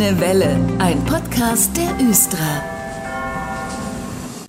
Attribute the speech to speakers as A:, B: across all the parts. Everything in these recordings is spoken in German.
A: Grüne Welle, ein Podcast der Östra.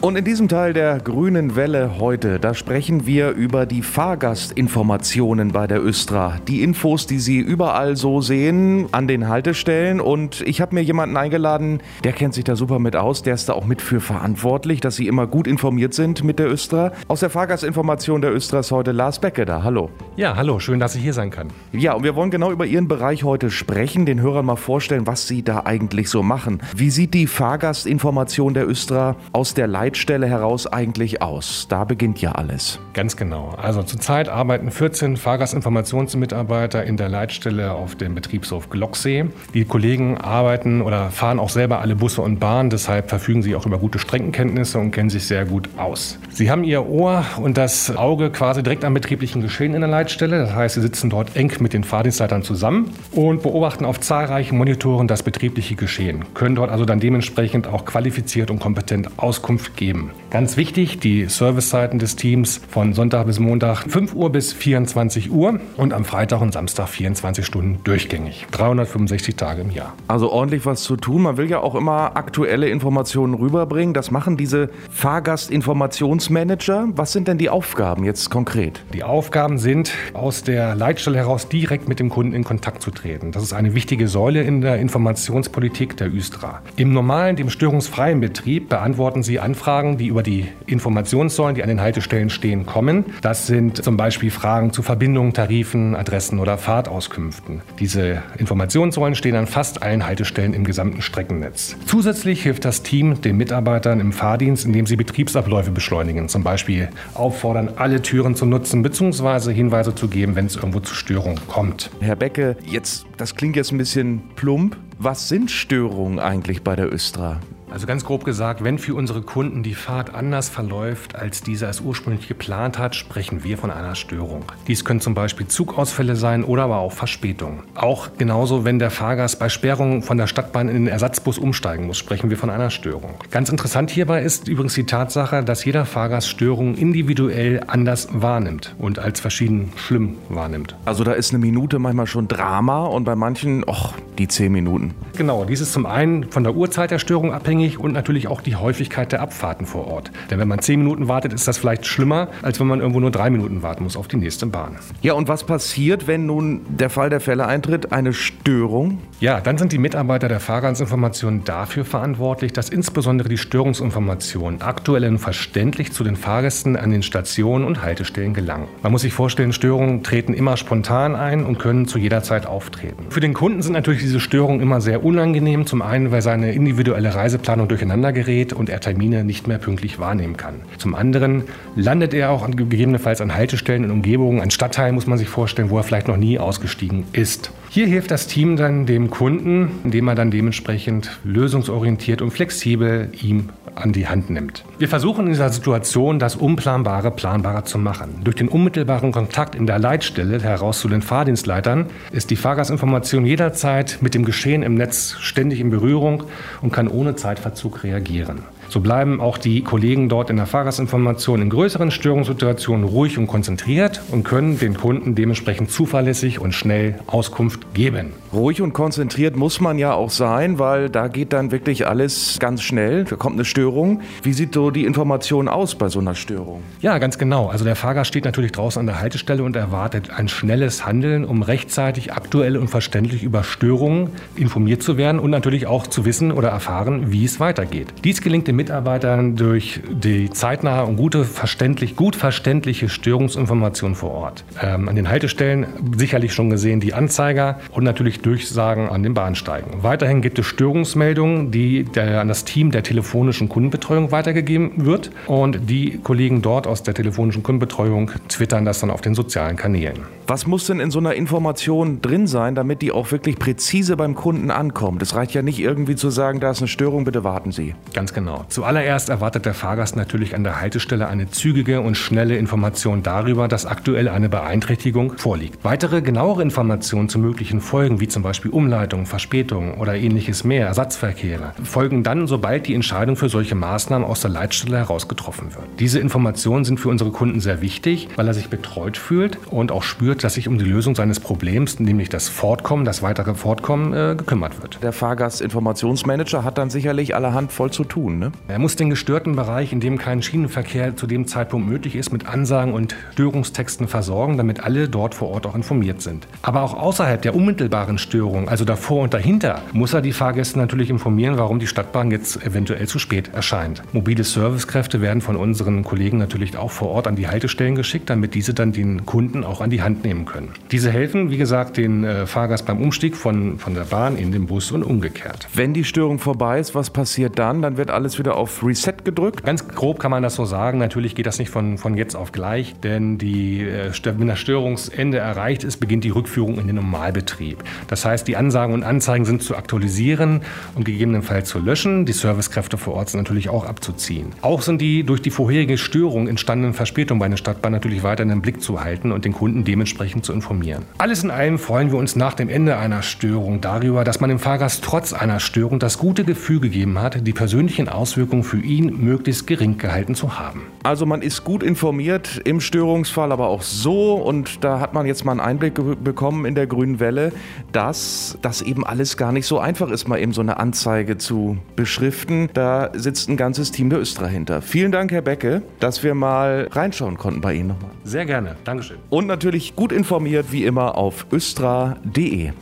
B: Und in diesem Teil der Grünen Welle heute, da sprechen wir über die Fahrgastinformationen bei der Östra. Die Infos, die Sie überall so sehen an den Haltestellen. Und ich habe mir jemanden eingeladen, der kennt sich da super mit aus. Der ist da auch mit für verantwortlich, dass Sie immer gut informiert sind mit der Östra. Aus der Fahrgastinformation der Östra ist heute Lars Becke da. Hallo.
C: Ja, hallo. Schön, dass ich hier sein kann.
B: Ja, und wir wollen genau über Ihren Bereich heute sprechen, den Hörern mal vorstellen, was Sie da eigentlich so machen. Wie sieht die Fahrgastinformation der Östra aus der Leitung Leitstelle heraus eigentlich aus? Da beginnt ja alles.
C: Ganz genau. Also zurzeit arbeiten 14 Fahrgastinformationsmitarbeiter in der Leitstelle auf dem Betriebshof Glocksee. Die Kollegen arbeiten oder fahren auch selber alle Busse und Bahnen, deshalb verfügen sie auch über gute Streckenkenntnisse und kennen sich sehr gut aus. Sie haben ihr Ohr und das Auge quasi direkt am betrieblichen Geschehen in der Leitstelle. Das heißt, sie sitzen dort eng mit den Fahrdienstleitern zusammen und beobachten auf zahlreichen Monitoren das betriebliche Geschehen, können dort also dann dementsprechend auch qualifiziert und kompetent Auskunft geben. Ganz wichtig, die Servicezeiten des Teams von Sonntag bis Montag 5 Uhr bis 24 Uhr und am Freitag und Samstag 24 Stunden durchgängig. 365 Tage im Jahr.
B: Also ordentlich was zu tun. Man will ja auch immer aktuelle Informationen rüberbringen. Das machen diese Fahrgastinformationsmanager. Was sind denn die Aufgaben jetzt konkret?
C: Die Aufgaben sind, aus der Leitstelle heraus direkt mit dem Kunden in Kontakt zu treten. Das ist eine wichtige Säule in der Informationspolitik der Üstra. Im normalen, dem störungsfreien Betrieb beantworten sie Anfragen Fragen, die über die Informationssäulen, die an den Haltestellen stehen, kommen. Das sind zum Beispiel Fragen zu Verbindungen, Tarifen, Adressen oder Fahrtauskünften. Diese Informationssäulen stehen an fast allen Haltestellen im gesamten Streckennetz. Zusätzlich hilft das Team den Mitarbeitern im Fahrdienst, indem sie Betriebsabläufe beschleunigen. Zum Beispiel auffordern, alle Türen zu nutzen bzw. Hinweise zu geben, wenn es irgendwo zu Störungen kommt.
B: Herr Becke, jetzt, das klingt jetzt ein bisschen plump. Was sind Störungen eigentlich bei der Östra?
C: Also ganz grob gesagt, wenn für unsere Kunden die Fahrt anders verläuft, als dieser es ursprünglich geplant hat, sprechen wir von einer Störung. Dies können zum Beispiel Zugausfälle sein oder aber auch Verspätungen. Auch genauso, wenn der Fahrgast bei Sperrung von der Stadtbahn in den Ersatzbus umsteigen muss, sprechen wir von einer Störung. Ganz interessant hierbei ist übrigens die Tatsache, dass jeder Fahrgast Störungen individuell anders wahrnimmt und als verschieden schlimm wahrnimmt.
B: Also da ist eine Minute manchmal schon Drama und bei manchen, och, die zehn Minuten.
C: Genau, dies ist zum einen von der Uhrzeit der Störung abhängig abhängig und natürlich auch die Häufigkeit der Abfahrten vor Ort. Denn wenn man zehn Minuten wartet, ist das vielleicht schlimmer, als wenn man irgendwo nur drei Minuten warten muss auf die nächste Bahn.
B: Ja, und was passiert, wenn nun der Fall der Fälle eintritt, eine Störung?
C: Ja, dann sind die Mitarbeiter der Fahrgastinformation dafür verantwortlich, dass insbesondere die Störungsinformationen aktuell und verständlich zu den Fahrgästen an den Stationen und Haltestellen gelangen. Man muss sich vorstellen, Störungen treten immer spontan ein und können zu jeder Zeit auftreten. Für den Kunden sind natürlich diese Störungen immer sehr unangenehm. Zum einen, weil seine individuelle Reiseplanung Planung durcheinander gerät und er Termine nicht mehr pünktlich wahrnehmen kann. Zum anderen landet er auch gegebenenfalls an Haltestellen in Umgebungen, an Stadtteilen muss man sich vorstellen, wo er vielleicht noch nie ausgestiegen ist. Hier hilft das Team dann dem Kunden, indem er dann dementsprechend lösungsorientiert und flexibel ihm an die Hand nimmt. Wir versuchen in dieser Situation, das Unplanbare planbarer zu machen. Durch den unmittelbaren Kontakt in der Leitstelle heraus zu den Fahrdienstleitern ist die Fahrgastinformation jederzeit mit dem Geschehen im Netz ständig in Berührung und kann ohne Zeitverzug reagieren. So bleiben auch die Kollegen dort in der Fahrgastinformation in größeren Störungssituationen ruhig und konzentriert und können den Kunden dementsprechend zuverlässig und schnell Auskunft geben.
B: Ruhig und konzentriert muss man ja auch sein, weil da geht dann wirklich alles ganz schnell. Da kommt eine Störung. Wie sieht so die Information aus bei so einer Störung?
C: Ja, ganz genau. Also der Fahrgast steht natürlich draußen an der Haltestelle und erwartet ein schnelles Handeln, um rechtzeitig aktuell und verständlich über Störungen informiert zu werden und natürlich auch zu wissen oder erfahren, wie es weitergeht. Dies gelingt dem Mitarbeitern durch die zeitnahe und gute, verständlich, gut verständliche Störungsinformation vor Ort. Ähm, an den Haltestellen sicherlich schon gesehen die Anzeiger und natürlich Durchsagen an den Bahnsteigen. Weiterhin gibt es Störungsmeldungen, die der, an das Team der telefonischen Kundenbetreuung weitergegeben wird und die Kollegen dort aus der telefonischen Kundenbetreuung twittern das dann auf den sozialen Kanälen.
B: Was muss denn in so einer Information drin sein, damit die auch wirklich präzise beim Kunden ankommt? Es reicht ja nicht irgendwie zu sagen, da ist eine Störung, bitte warten Sie.
C: Ganz genau. Zuallererst erwartet der Fahrgast natürlich an der Haltestelle eine zügige und schnelle Information darüber, dass aktuell eine Beeinträchtigung vorliegt. Weitere genauere Informationen zu möglichen Folgen, wie zum Beispiel Umleitung, Verspätung oder ähnliches mehr, Ersatzverkehre, folgen dann, sobald die Entscheidung für solche Maßnahmen aus der Leitstelle heraus getroffen wird. Diese Informationen sind für unsere Kunden sehr wichtig, weil er sich betreut fühlt und auch spürt, dass sich um die Lösung seines Problems, nämlich das Fortkommen, das weitere Fortkommen, äh, gekümmert wird.
B: Der Fahrgastinformationsmanager hat dann sicherlich allerhand voll zu tun. Ne?
C: Er muss den gestörten Bereich, in dem kein Schienenverkehr zu dem Zeitpunkt möglich ist, mit Ansagen und Störungstexten versorgen, damit alle dort vor Ort auch informiert sind. Aber auch außerhalb der unmittelbaren Störung, also davor und dahinter, muss er die Fahrgäste natürlich informieren, warum die Stadtbahn jetzt eventuell zu spät erscheint. Mobile Servicekräfte werden von unseren Kollegen natürlich auch vor Ort an die Haltestellen geschickt, damit diese dann den Kunden auch an die Hand nehmen können. Diese helfen, wie gesagt, den äh, Fahrgast beim Umstieg von, von der Bahn in den Bus und umgekehrt.
B: Wenn die Störung vorbei ist, was passiert dann? Dann wird alles wieder auf Reset gedrückt?
C: Ganz grob kann man das so sagen. Natürlich geht das nicht von, von jetzt auf gleich, denn die, äh, wenn das Störungsende erreicht ist, beginnt die Rückführung in den Normalbetrieb. Das heißt, die Ansagen und Anzeigen sind zu aktualisieren und gegebenenfalls zu löschen. Die Servicekräfte vor Ort sind natürlich auch abzuziehen. Auch sind die durch die vorherige Störung entstandenen Verspätungen bei der Stadtbahn natürlich weiter in den Blick zu halten und den Kunden dementsprechend zu informieren. Alles in allem freuen wir uns nach dem Ende einer Störung darüber, dass man dem Fahrgast trotz einer Störung das gute Gefühl gegeben hat, die persönlichen Auswirkungen für ihn möglichst gering gehalten zu haben.
B: Also man ist gut informiert im Störungsfall, aber auch so und da hat man jetzt mal einen Einblick bekommen in der grünen Welle, dass das eben alles gar nicht so einfach ist, mal eben so eine Anzeige zu beschriften. Da sitzt ein ganzes Team der Östra hinter. Vielen Dank, Herr Becke, dass wir mal reinschauen konnten bei Ihnen nochmal.
C: Sehr gerne, Dankeschön.
B: Und natürlich gut informiert wie immer auf östra.de.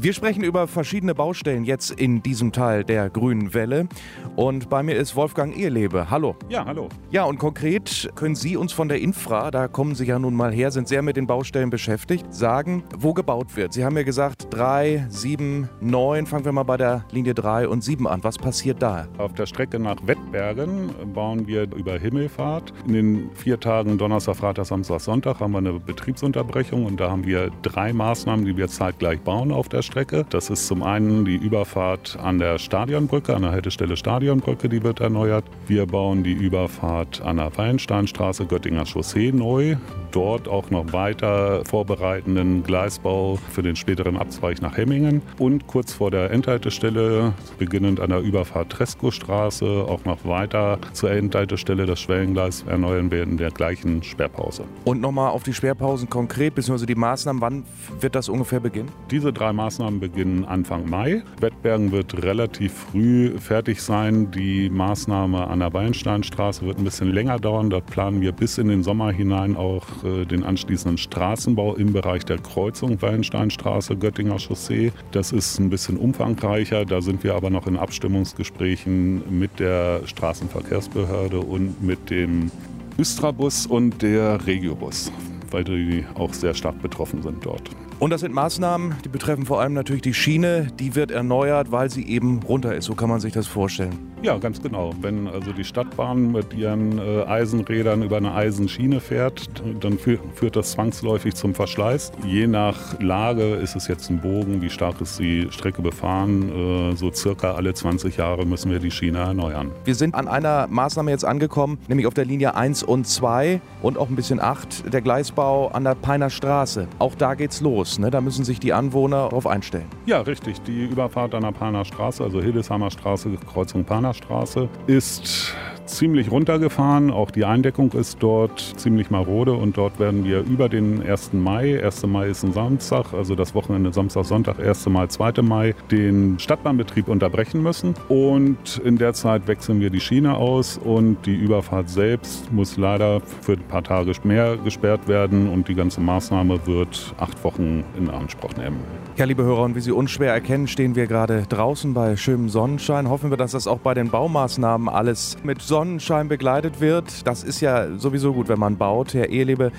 B: Wir sprechen über verschiedene Baustellen jetzt in diesem Teil der Grünen Welle. Und bei mir ist Wolfgang Ehelebe. Hallo.
D: Ja, hallo.
B: Ja, und konkret können Sie uns von der Infra, da kommen Sie ja nun mal her, sind sehr mit den Baustellen beschäftigt, sagen, wo gebaut wird. Sie haben ja gesagt, 3, 7, 9. Fangen wir mal bei der Linie 3 und 7 an. Was passiert da?
D: Auf der Strecke nach Wettbergen bauen wir über Himmelfahrt. In den vier Tagen Donnerstag, Freitag, Samstag, Sonntag haben wir eine Betriebsunterbrechung und da haben wir drei Maßnahmen, die wir zeitgleich bauen auf der Strecke. Das ist zum einen die Überfahrt an der Stadionbrücke, an der Haltestelle Stadionbrücke, die wird erneuert. Wir bauen die Überfahrt an der Wallensteinstraße, Göttinger Chaussee neu. Dort auch noch weiter vorbereitenden Gleisbau für den späteren Abzweig nach Hemmingen. Und kurz vor der Endhaltestelle, beginnend an der Überfahrt Tresco-Straße, auch noch weiter zur Endhaltestelle das Schwellengleis erneuern wir in der gleichen Sperrpause.
B: Und nochmal auf die Sperrpausen konkret, beziehungsweise die Maßnahmen, wann wird das ungefähr beginnen?
D: Diese drei Maßnahmen beginnen Anfang Mai. Wettbergen wird relativ früh fertig sein. Die Maßnahme an der Wallensteinstraße wird ein bisschen länger dauern. Dort planen wir bis in den Sommer hinein auch äh, den anschließenden Straßenbau im Bereich der Kreuzung Wallensteinstraße, Göttinger Chaussee. Das ist ein bisschen umfangreicher. Da sind wir aber noch in Abstimmungsgesprächen mit der Straßenverkehrsbehörde und mit dem Östrabus und der Regiobus, weil die auch sehr stark betroffen sind dort.
B: Und das sind Maßnahmen, die betreffen vor allem natürlich die Schiene. Die wird erneuert, weil sie eben runter ist. So kann man sich das vorstellen.
D: Ja, ganz genau. Wenn also die Stadtbahn mit ihren äh, Eisenrädern über eine Eisenschiene fährt, dann fü führt das zwangsläufig zum Verschleiß. Je nach Lage ist es jetzt ein Bogen, wie stark ist die Strecke befahren. Äh, so circa alle 20 Jahre müssen wir die Schiene erneuern.
B: Wir sind an einer Maßnahme jetzt angekommen, nämlich auf der Linie 1 und 2 und auch ein bisschen 8, der Gleisbau an der Peiner Straße. Auch da geht's los. Ne? Da müssen sich die Anwohner darauf einstellen.
D: Ja, richtig. Die Überfahrt an der Peiner Straße, also Hildesheimer Straße, Kreuzung Peiner Straße, ist ziemlich runtergefahren. Auch die Eindeckung ist dort ziemlich marode und dort werden wir über den 1. Mai, 1. Mai ist ein Samstag, also das Wochenende Samstag, Sonntag, 1. Mai, 2. Mai, den Stadtbahnbetrieb unterbrechen müssen. Und in der Zeit wechseln wir die Schiene aus und die Überfahrt selbst muss leider für ein paar Tage mehr gesperrt werden und die ganze Maßnahme wird acht Wochen in Anspruch nehmen.
B: Ja, liebe Hörer, und wie Sie unschwer erkennen, stehen wir gerade draußen bei schönem Sonnenschein. Hoffen wir, dass das auch bei den Baumaßnahmen alles mit Sonnenschein begleitet wird. Das ist ja sowieso gut, wenn man baut. Herr Ehelebe,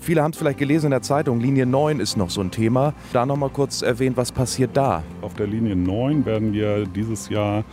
B: Viele haben es vielleicht gelesen in der Zeitung, Linie 9 ist noch so ein Thema. Da nochmal kurz erwähnt, was passiert da?
D: Auf der Linie 9 werden wir dieses Jahr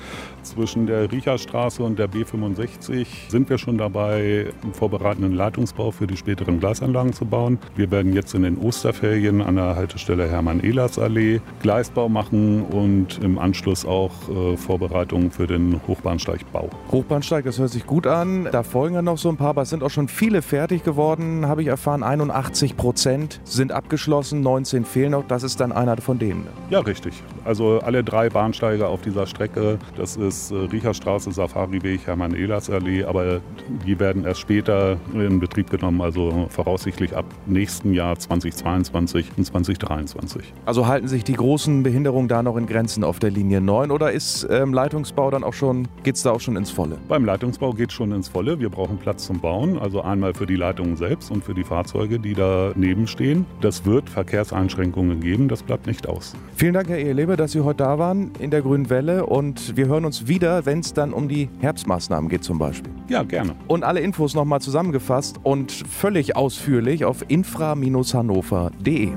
D: zwischen der Riecherstraße und der B65 sind wir schon dabei, einen vorbereitenden Leitungsbau für die späteren Gleisanlagen zu bauen. Wir werden jetzt in den Osterferien an der Haltestelle Hermann-Ehlers-Allee Gleisbau machen und im Anschluss auch äh, Vorbereitungen für den Hochbahnsteigbau.
B: Hochbahnsteig, das hört sich gut an. Da folgen ja noch so ein paar, aber es sind auch schon viele fertig geworden, habe ich erfahren. 81 Prozent sind abgeschlossen, 19 fehlen noch. Das ist dann einer von denen.
D: Ja, richtig. Also alle drei Bahnsteige auf dieser Strecke, das ist ist äh, Riecherstraße, Safariweg, Hermann-Ehlers-Allee, aber die werden erst später in Betrieb genommen, also voraussichtlich ab nächsten Jahr 2022 und 2023.
B: Also halten sich die großen Behinderungen da noch in Grenzen auf der Linie 9 oder ist ähm, Leitungsbau dann auch schon, geht es da auch schon ins Volle?
D: Beim Leitungsbau geht es schon ins Volle. Wir brauchen Platz zum Bauen, also einmal für die Leitungen selbst und für die Fahrzeuge, die daneben stehen. Das wird Verkehrseinschränkungen geben, das bleibt nicht aus.
B: Vielen Dank, Herr Ehelebe, dass Sie heute da waren in der Grünen Welle und wir hören uns wieder, wenn es dann um die Herbstmaßnahmen geht zum Beispiel.
D: Ja, gerne.
B: Und alle Infos nochmal zusammengefasst und völlig ausführlich auf infra-hannover.de.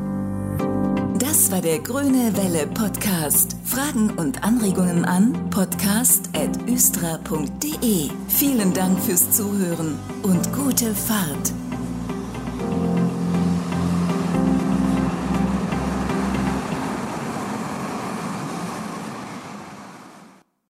A: Das war der Grüne Welle Podcast. Fragen und Anregungen an podcast.östra.de. Vielen Dank fürs Zuhören und gute Fahrt.